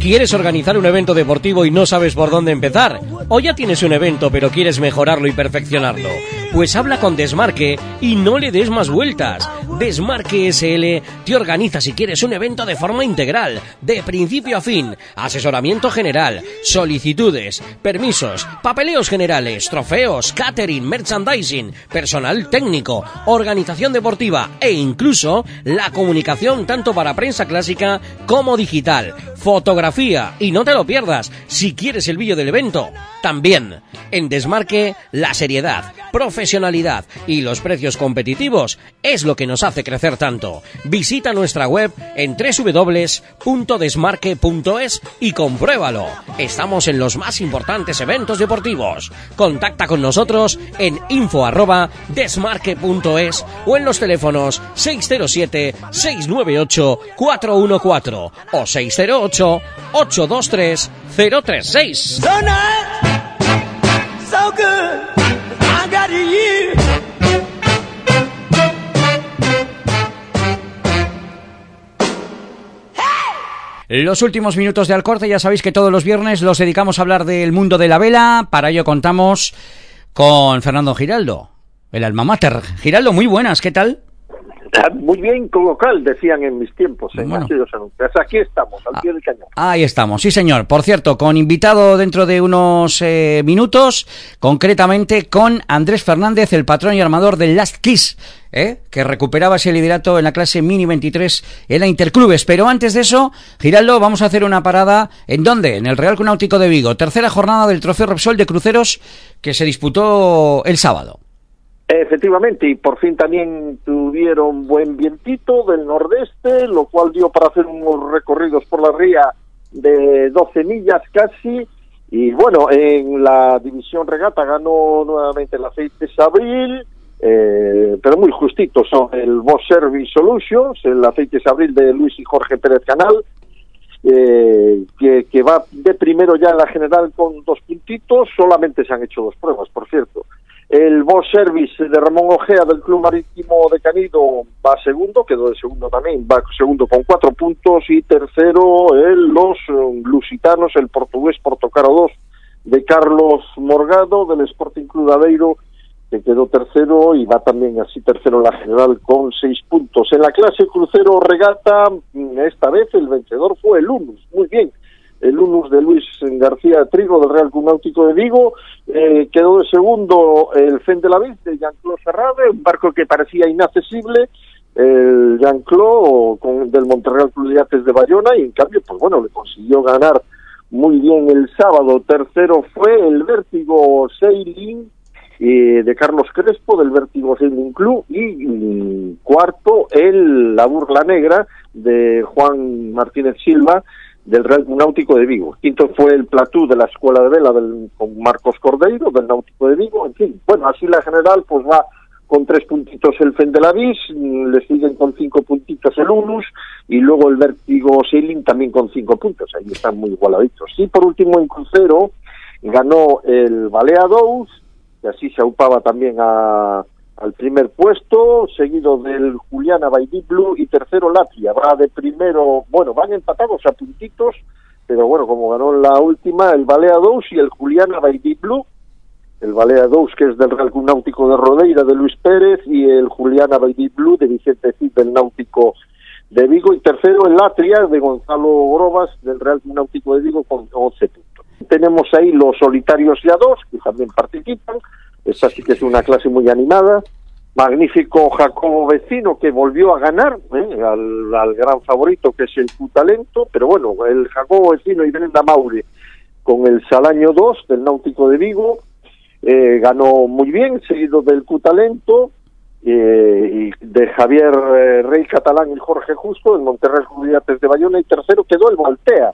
¿Quieres organizar un evento deportivo y no sabes por dónde empezar? ¿O ya tienes un evento pero quieres mejorarlo y perfeccionarlo? Pues habla con Desmarque y no le des más vueltas. Desmarque SL te organiza si quieres un evento de forma integral, de principio a fin, asesoramiento general, solicitudes, permisos, papeleos generales, trofeos, catering, merchandising, personal técnico, organización deportiva e incluso la comunicación tanto para prensa clásica como digital, fotografía y no te lo pierdas si quieres el vídeo del evento. También en Desmarque la seriedad, profesionalidad y los precios competitivos es lo que nos hace crecer tanto. Visita nuestra web en www.desmarque.es y compruébalo. Estamos en los más importantes eventos deportivos. Contacta con nosotros en info@desmarque.es o en los teléfonos 607 698 414 o 608 823 036. Los últimos minutos de Alcorte, ya sabéis que todos los viernes los dedicamos a hablar del mundo de la vela. Para ello contamos con Fernando Giraldo, el alma mater. Giraldo, muy buenas, ¿qué tal? Ah, Muy bien colocal, decían en mis tiempos, en Bueno. aquellos anuncios. Aquí estamos, al pie del cañón. Ahí estamos, sí señor. Por cierto, con invitado dentro de unos eh, minutos, concretamente con Andrés Fernández, el patrón y armador del Last Kiss, ¿eh? que recuperaba ese liderato en la clase Mini 23 en la Interclubes. Pero antes de eso, Giraldo, vamos a hacer una parada. ¿En dónde? En el Real Náutico de Vigo. Tercera jornada del Trofeo Repsol de Cruceros que se disputó el sábado. Efectivamente, y por fin también tuvieron buen vientito del nordeste, lo cual dio para hacer unos recorridos por la ría de 12 millas casi. Y bueno, en la división regata ganó nuevamente el aceite Sabril, eh, pero muy justito son el Boss Service Solutions, el aceite Sabril de Luis y Jorge Pérez Canal, eh, que, que va de primero ya en la general con dos puntitos, solamente se han hecho dos pruebas, por cierto. El Boss Service de Ramón Ojea del Club Marítimo de Canido va segundo, quedó de segundo también, va segundo con cuatro puntos y tercero el Los eh, Lusitanos, el portugués Portocaro 2 de Carlos Morgado del Sporting Club Aveiro que quedó tercero y va también así tercero la general con seis puntos. En la clase crucero regata, mm, esta vez el vencedor fue el Unus, muy bien. El Unus de Luis García Trigo del Real Club Náutico de Vigo, eh, quedó de segundo el Fen de la de Jean-Claude Ferrade, un barco que parecía inaccesible, el Jean-Claude del Monterreal Club de Yates de Bayona y en cambio, pues bueno, le consiguió ganar muy bien el sábado. Tercero fue el Vértigo Sailing eh, de Carlos Crespo del Vértigo Sailing Club y, mm, cuarto el La Burla Negra de Juan Martínez Silva del Real Náutico de Vigo. Quinto fue el Platú de la Escuela de Vela del, con Marcos Cordeiro del Náutico de Vigo. En fin, bueno, así la general pues va con tres puntitos el Fendelavis, le siguen con cinco puntitos el Unus y luego el Vértigo Sailing también con cinco puntos. Ahí están muy igualaditos. Y por último en crucero ganó el Balea Dous, que así se aupaba también a, al primer puesto, seguido del Juliana Baidí Blue y tercero Latria. Va de primero, bueno, van empatados a puntitos, pero bueno, como ganó la última, el Balea Dous y el Juliana Baidí Blue, el Balea Dous, que es del Real Club Náutico de Rodeira de Luis Pérez, y el Juliana Baidí Blue de Vicente Cid del Náutico de Vigo, y tercero el Latria de Gonzalo Grobas del Real Club de Vigo con 11 puntos. Tenemos ahí los solitarios ya dos, que también participan, esta sí que es una clase muy animada, magnífico Jacobo Vecino que volvió a ganar ¿eh? al, al gran favorito que es el Q-Talento, pero bueno, el Jacobo Vecino y Brenda Maure con el Salaño 2 del Náutico de Vigo, eh, ganó muy bien, seguido del Q-Talento, eh, y de Javier Rey Catalán y Jorge Justo, del Monterrey Judiates de Bayona, y tercero quedó el Voltea,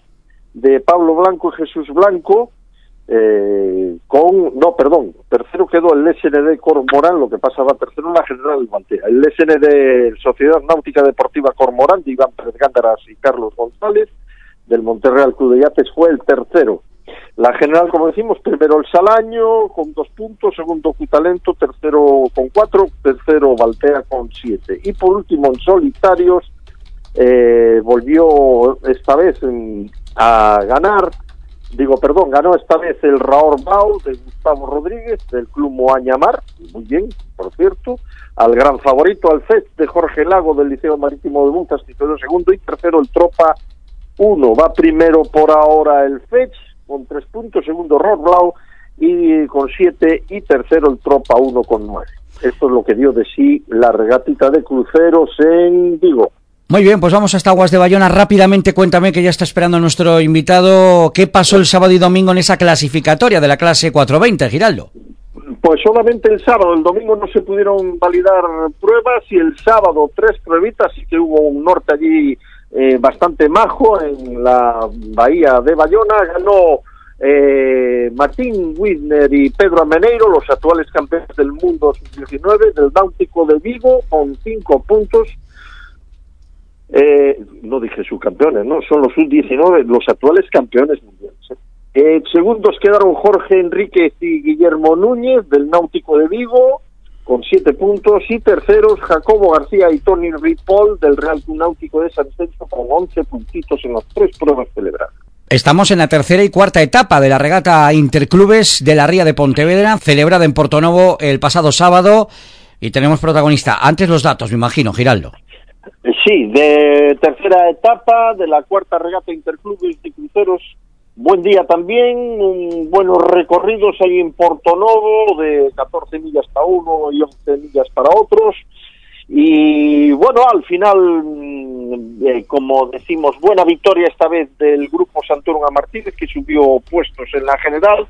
de Pablo Blanco y Jesús Blanco, eh, con, no, perdón, tercero quedó el SND Cormorán, lo que pasaba tercero la General del Mantea. El SND Sociedad Náutica Deportiva Cormorán de Iván Pérez Gándaras y Carlos González, del Monterreal Club de Yates, fue el tercero. La general, como decimos, primero el Salaño con dos puntos, segundo Cutalento, tercero con cuatro, tercero Valtea con siete. Y por último en solitarios, eh, volvió esta vez a ganar, digo, perdón, ganó esta vez el Raor Bau de Gustavo Rodríguez del Club Moañamar, muy bien, por cierto, al gran favorito, al FES de Jorge Lago del Liceo Marítimo de Buntas, quedó segundo, y tercero el Tropa 1. Va primero por ahora el FECH con tres puntos, segundo Rod Blau y con siete, y tercero el Tropa 1 con nueve. Esto es lo que dio de sí la regatita de cruceros en Vigo. Muy bien, pues vamos hasta Aguas de Bayona. Rápidamente cuéntame que ya está esperando nuestro invitado. ¿Qué pasó el sábado y domingo en esa clasificatoria de la clase 420, Giraldo? Pues solamente el sábado, el domingo no se pudieron validar pruebas y el sábado tres pruebitas y que hubo un norte allí eh, bastante majo en la bahía de Bayona. Ganó eh, Martín Wisner y Pedro Ameneiro, los actuales campeones del mundo sub-19 del Náutico de Vigo, con cinco puntos. Eh, no dije subcampeones, ¿no? Son los sub-19, los actuales campeones mundiales. ¿eh? Eh, segundos quedaron Jorge Enríquez y Guillermo Núñez del Náutico de Vigo con siete puntos y terceros Jacobo García y Tony Ripoll del Real Náutico de San Censo con once puntitos en las tres pruebas celebradas. Estamos en la tercera y cuarta etapa de la regata Interclubes de la Ría de Pontevedra, celebrada en Portonovo el pasado sábado y tenemos protagonista. Antes los datos, me imagino, Giraldo. Sí, de tercera etapa de la cuarta regata Interclubes de cruceros Buen día también, un, buenos recorridos ahí en Porto Novo, de 14 millas para uno y 11 millas para otros. Y bueno, al final, mm, eh, como decimos, buena victoria esta vez del grupo Santurga Martínez, que subió puestos en la general.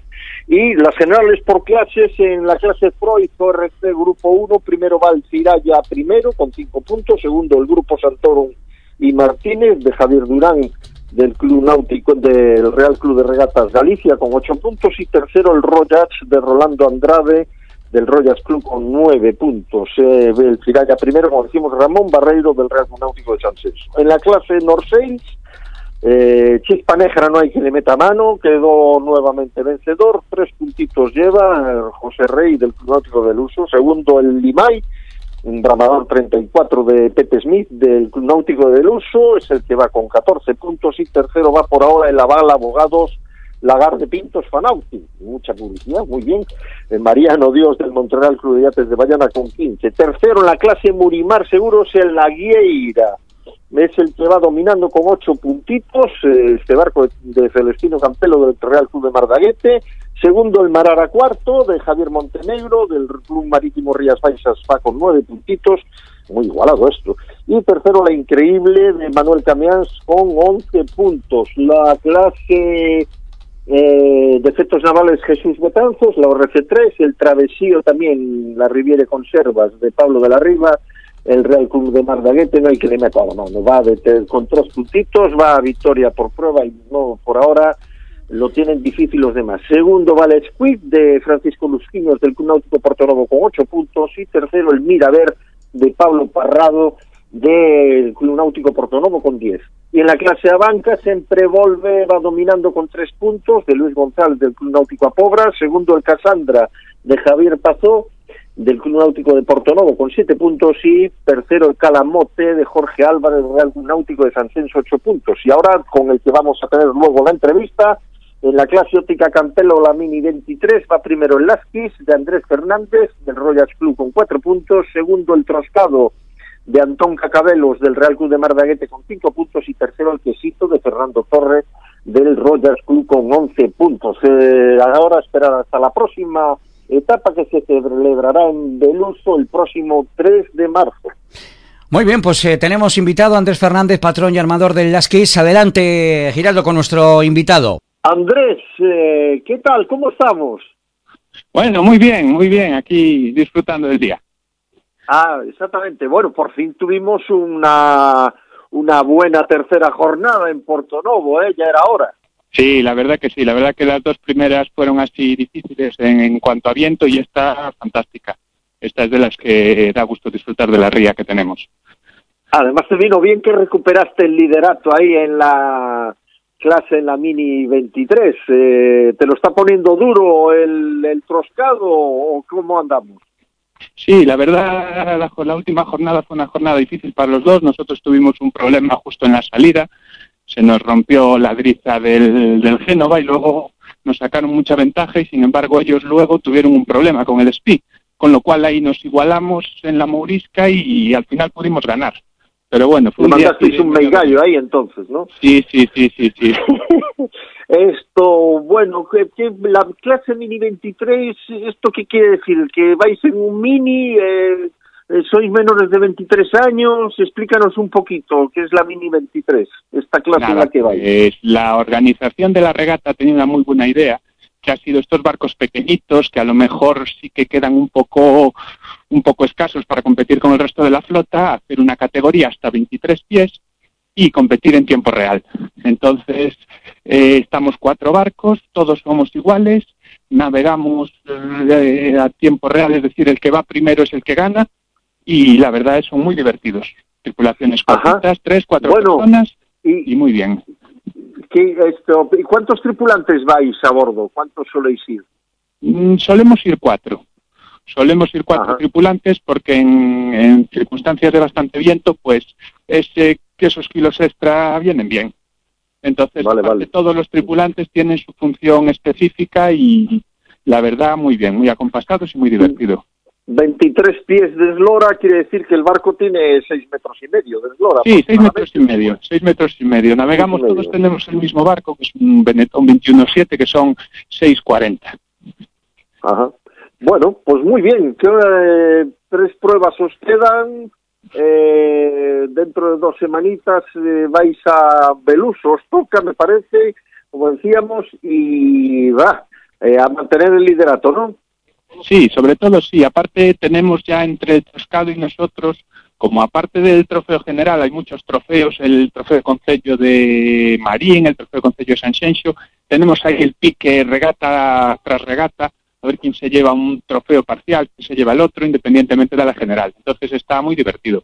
Y las generales por clases, en la clase Freud, RC Grupo 1, primero va el Ciraya primero con 5 puntos, segundo el grupo Santorum y Martínez de Javier Durán del Club Náutico del Real Club de Regatas Galicia con ocho puntos y tercero el Royals de Rolando Andrade del Royals Club con nueve puntos. Eh, el Firaya primero, como decimos, Ramón Barreiro del Real Náutico de San En la clase Norseis, eh, Chispa no hay que le meta mano, quedó nuevamente vencedor, tres puntitos lleva eh, José Rey del Club Náutico del Uso, segundo el Limay, un bramador 34 de Pepe Smith del Club Náutico del Uso, es el que va con 14 puntos y tercero va por ahora el Aval Abogados Lagar de Pintos Fanauti, mucha publicidad, muy bien. El Mariano Dios del Montreal Club de Yates de Bayana con 15. Tercero en la clase Murimar Seguros el La Guieira, es el que va dominando con ocho puntitos, eh, este barco de, Celestino Campelo del Real Club de Mardaguete, segundo el Marara cuarto de Javier Montenegro del Club Marítimo Rías Baixas va con nueve puntitos, muy igualado esto, y tercero la increíble de Manuel Camians con once puntos, la clase eh, de efectos navales Jesús Betanzos, la ORC3, el travesío también, la Riviera Conservas de Pablo de la Riva, el Real Club de Mardaguete no hay que le meta la mano, va de, con tres puntitos, va a victoria por prueba y no por ahora lo tienen difícil los demás. Segundo vale Squid de Francisco Lusquiños del Club Náutico Porto Novo con ocho puntos y tercero el Miraver de Pablo Parrado del Club Náutico Porto Novo con diez. Y en la clase a banca siempre vuelve, va dominando con tres puntos de Luis González del Club Náutico a Pobra, segundo el Casandra de Javier Pazó del Club Náutico de Portonovo con siete puntos y tercero el Calamote de Jorge Álvarez del Real Náutico de San Censo ocho puntos. Y ahora con el que vamos a tener luego la entrevista, en la clase óptica Campelo la Mini 23 va primero el Lasquis de Andrés Fernández del Royal Club con cuatro puntos, segundo el Troscado de Antón Cacabelos del Real Club de Mardaguete con cinco puntos y tercero el Quesito de Fernando Torres del Royal Club con once puntos. Eh, ahora esperar hasta la próxima etapa que se celebrará en Beluso el próximo 3 de marzo. Muy bien, pues eh, tenemos invitado a Andrés Fernández, patrón y armador del Lasquis. Adelante, Giraldo, con nuestro invitado. Andrés, eh, ¿qué tal? ¿Cómo estamos? Bueno, muy bien, muy bien, aquí disfrutando del día. Ah, exactamente. Bueno, por fin tuvimos una, una buena tercera jornada en Porto Novo, ¿eh? Ya era hora. Sí, la verdad que sí, la verdad que las dos primeras fueron así difíciles en, cuanto a viento y esta fantástica. Esta es de las que da gusto disfrutar de la ría que tenemos. Además te vino bien que recuperaste el liderato ahí en la clase en la Mini 23. Eh, ¿Te lo está poniendo duro el, el troscado o cómo andamos? Sí, la verdad, la, la, última jornada fue una jornada difícil para los dos. Nosotros tuvimos un problema justo en la salida. Se nos rompió la driza del, del Génova y luego nos sacaron mucha ventaja y sin embargo ellos luego tuvieron un problema con el SPI, con lo cual ahí nos igualamos en la Mourisca y, y al final pudimos ganar. Pero bueno, fue un mandasteis un meigallo ahí entonces, ¿no? Sí, sí, sí, sí, sí. esto, bueno, que, que la clase Mini 23, ¿esto qué quiere decir? ¿Que vais en un Mini? Eh, sois menores de 23 años, explícanos un poquito qué es la Mini 23, esta clase Nada, en la que vais. Pues, la organización de la regata ha tenido una muy buena idea, que ha sido estos barcos pequeñitos que a lo mejor sí que quedan un poco un poco escasos para competir con el resto de la flota, hacer una categoría hasta 23 pies y competir en tiempo real. Entonces, eh, estamos cuatro barcos, todos somos iguales, navegamos eh, a tiempo real, es decir, el que va primero es el que gana, y la verdad es son muy divertidos. Tripulaciones cortitas, tres, cuatro Bueno, personas, y- y muy bien. ¿Qué, esto, ¿y ¿Cuántos tripulantes vais a bordo? ¿Cuántos soléis ir? Mm, solemos ir cuatro. Solemos ir cuatro Ajá. tripulantes porque en, en circunstancias de bastante viento, pues ese, que esos kilos extra vienen bien. Entonces, Vale, todos los tripulantes tienen su función específica y la verdad muy bien, muy acompasados y muy divertido. 23 pies de eslora quiere decir que el barco tiene 6 metros y medio de eslora. Sí, seis metros y medio, seis metros y medio. Navegamos Seis y medio. todos, tenemos el mismo barco, que es un Benetton 21.7, que son 6.40. Ajá. Bueno, pues muy bien. ¿Qué, eh, tres pruebas os quedan. Eh, dentro de dos semanitas eh, vais a Beluso, os toca, me parece, como decíamos, y va eh, a mantener el liderato, ¿no? Sí, sobre todo sí. Aparte tenemos ya entre el Toscado y nosotros, como aparte del trofeo general, hay muchos trofeos, el trofeo de concello de Marín, el trofeo de concello de San tenemos ahí el pique regata tras regata, a ver quién se lleva un trofeo parcial, quién se lleva el otro, independientemente de la general. Entonces está muy divertido.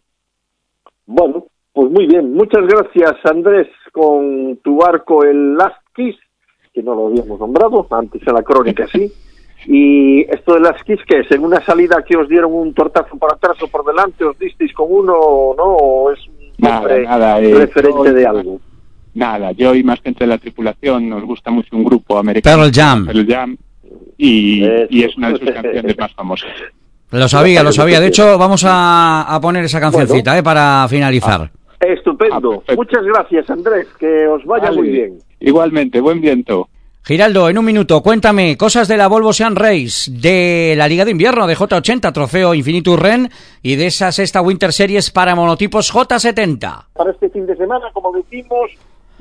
Bueno, pues muy bien. Muchas gracias, Andrés, con tu barco, el Last Kiss, que no lo habíamos nombrado, antes en la crónica sí. Y esto de las Kiss, que es en una salida que os dieron un tortazo por atrás o por delante, os disteis con uno o no, o es un Nada, nada, eh, referente yo- de algo. Nada, yo y más gente de la tripulación nos gusta mucho un grupo americano. Pearl Jam. Pearl Jam. Y, Eso. y es una de sus canciones más famosas. Lo sabía, lo sabía. De hecho, vamos a, a poner esa cancioncita eh, para finalizar. Estupendo. Ah. Muchas gracias, Andrés. Que os vaya Vale. muy bien. Igualmente, buen viento. Giraldo, en un minuto, cuéntame cosas de la Volvo Sean Race, de la Liga de Invierno de J80, trofeo Infinitus Ren y de esa sexta Winter Series para monotipos J70. Para este fin de semana, como decimos,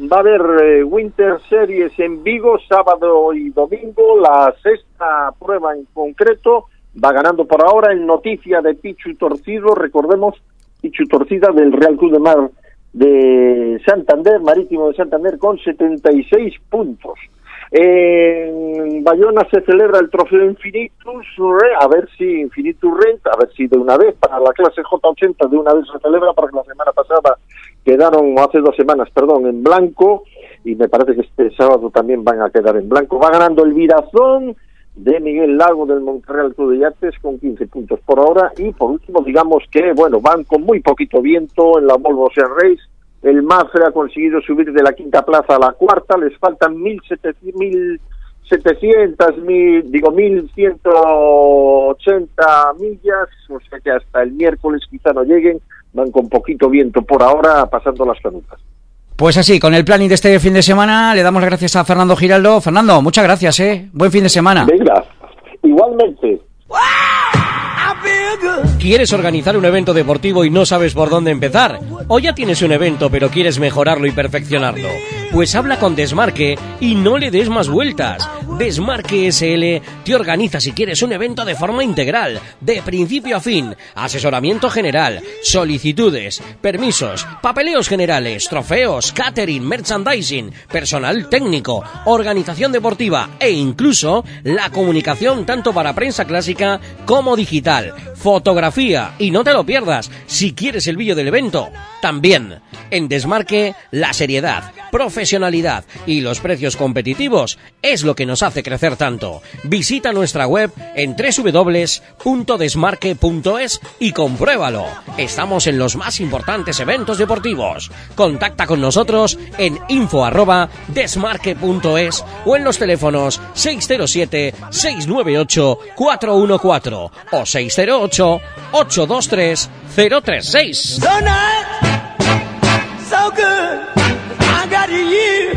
va a haber eh, Winter Series en Vigo, sábado y domingo. La sexta prueba en concreto va ganando por ahora en noticia de Pichu Torcido. Recordemos, Pichu Torcida del Real Club de Mar de Santander, Marítimo de Santander, con 76 puntos. En Bayona se celebra el trofeo Infinitus a ver si Infinitus Rent, a ver si de una vez, para la clase J80 de una vez se celebra, porque la semana pasada quedaron, hace dos semanas, perdón, en blanco, y me parece que este sábado también van a quedar en blanco. Va ganando el Virazón de Miguel Lago del Monterreal Club de Yates con 15 puntos por hora, y por último, digamos que, bueno, van con muy poquito viento en la Volvo Ocean Race, el Mafre ha conseguido subir de la quinta plaza a la cuarta, les faltan 1.700, 1.700 mil, digo 1.180 millas, o sea que hasta el miércoles quizá no lleguen, van con poquito viento por ahora, pasando las canutas. Pues así, con el planning de este fin de semana, le damos las gracias a Fernando Giraldo. Fernando, muchas gracias, ¿eh? Buen fin de semana. Venga, igualmente. ¿Quieres organizar un evento deportivo y no sabes por dónde empezar? ¿O ya tienes un evento pero quieres mejorarlo y perfeccionarlo? Pues habla con Desmarque y no le des más vueltas. Desmarque SL te organiza si quieres un evento de forma integral, de principio a fin, asesoramiento general, solicitudes, permisos, papeleos generales, trofeos, catering, merchandising, personal técnico, organización deportiva e incluso la comunicación tanto para prensa clásica como digital. Fotografía y no te lo pierdas. Si quieres el vídeo del evento, también. En Desmarque, la seriedad, profesionalidad y los precios competitivos es lo que nos hace crecer tanto. Visita nuestra web en www.desmarque.es y compruébalo. Estamos en los más importantes eventos deportivos. Contacta con nosotros en info@desmarque.es o en los teléfonos 607 698 414 o 08 823 036. So nice, so good, I got.